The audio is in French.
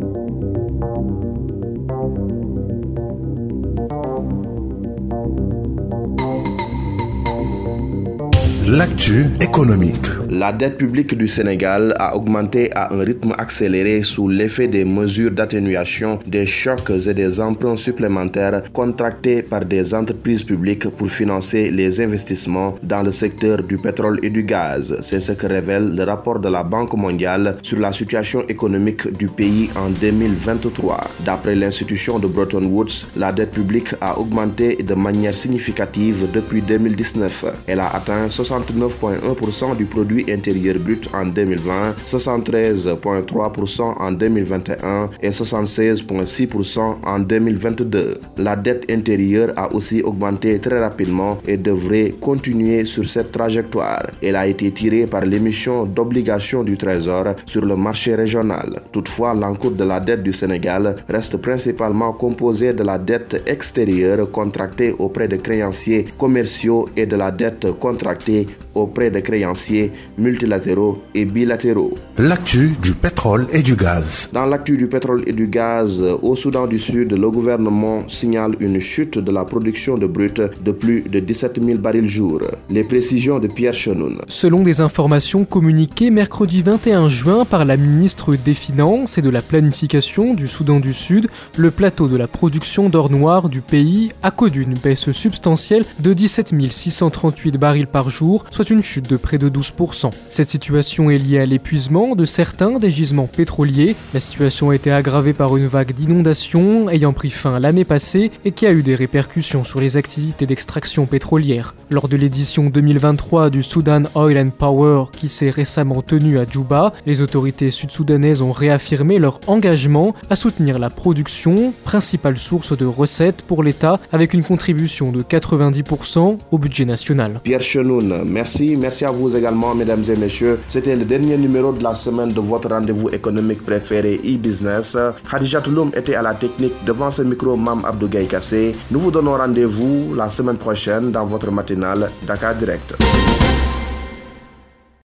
Thank you. L'actu économique. La dette publique du Sénégal a augmenté à un rythme accéléré sous l'effet des mesures d'atténuation des chocs et des emprunts supplémentaires contractés par des entreprises publiques pour financer les investissements dans le secteur du pétrole et du gaz. C'est ce que révèle le rapport de la Banque mondiale sur la situation économique du pays en 2023. D'après l'institution de Bretton Woods, la dette publique a augmenté de manière significative depuis 2019. Elle a atteint 69,1% du produit intérieur brut en 2020, 73,3% en 2021 et 76,6% en 2022. La dette intérieure a aussi augmenté très rapidement et devrait continuer sur cette trajectoire. Elle a été tirée par l'émission d'obligations du Trésor sur le marché régional. Toutefois, l'encours de la dette du Sénégal reste principalement composé de la dette extérieure contractée auprès de créanciers commerciaux et de la dette contractée auprès de créanciers multilatéraux et bilatéraux. L'actu du pétrole et du gaz. Dans l'actu du pétrole et du gaz, au Soudan du Sud, le gouvernement signale une chute de la production de brut de plus de 17 000 barils jour. Les précisions de Pierre Chenoun. Selon des informations communiquées mercredi 21 juin par la ministre des Finances et de la Planification du Soudan du Sud, le plateau de la production d'or noir du pays a connu une baisse substantielle de 17 638 barils par jour, soit une chute de près de 12%. Cette situation est liée à l'épuisement de certains des gisements pétroliers. La situation a été aggravée par une vague d'inondations ayant pris fin l'année passée et qui a eu des répercussions sur les activités d'extraction pétrolière. Lors de l'édition 2023 du Sudan Oil and Power qui s'est récemment tenue à Djouba, les autorités sud-soudanaises ont réaffirmé leur engagement à soutenir la production, principale source de recettes pour l'État, avec une contribution de 90% au budget national. Merci. Merci à vous également, mesdames et messieurs. C'était le dernier numéro de la semaine de votre rendez-vous économique préféré e-business. Khadija Touloum était à la technique devant ce micro Mam Abdou Kassé. Nous vous donnons rendez-vous la semaine prochaine dans votre matinale Dakar Direct.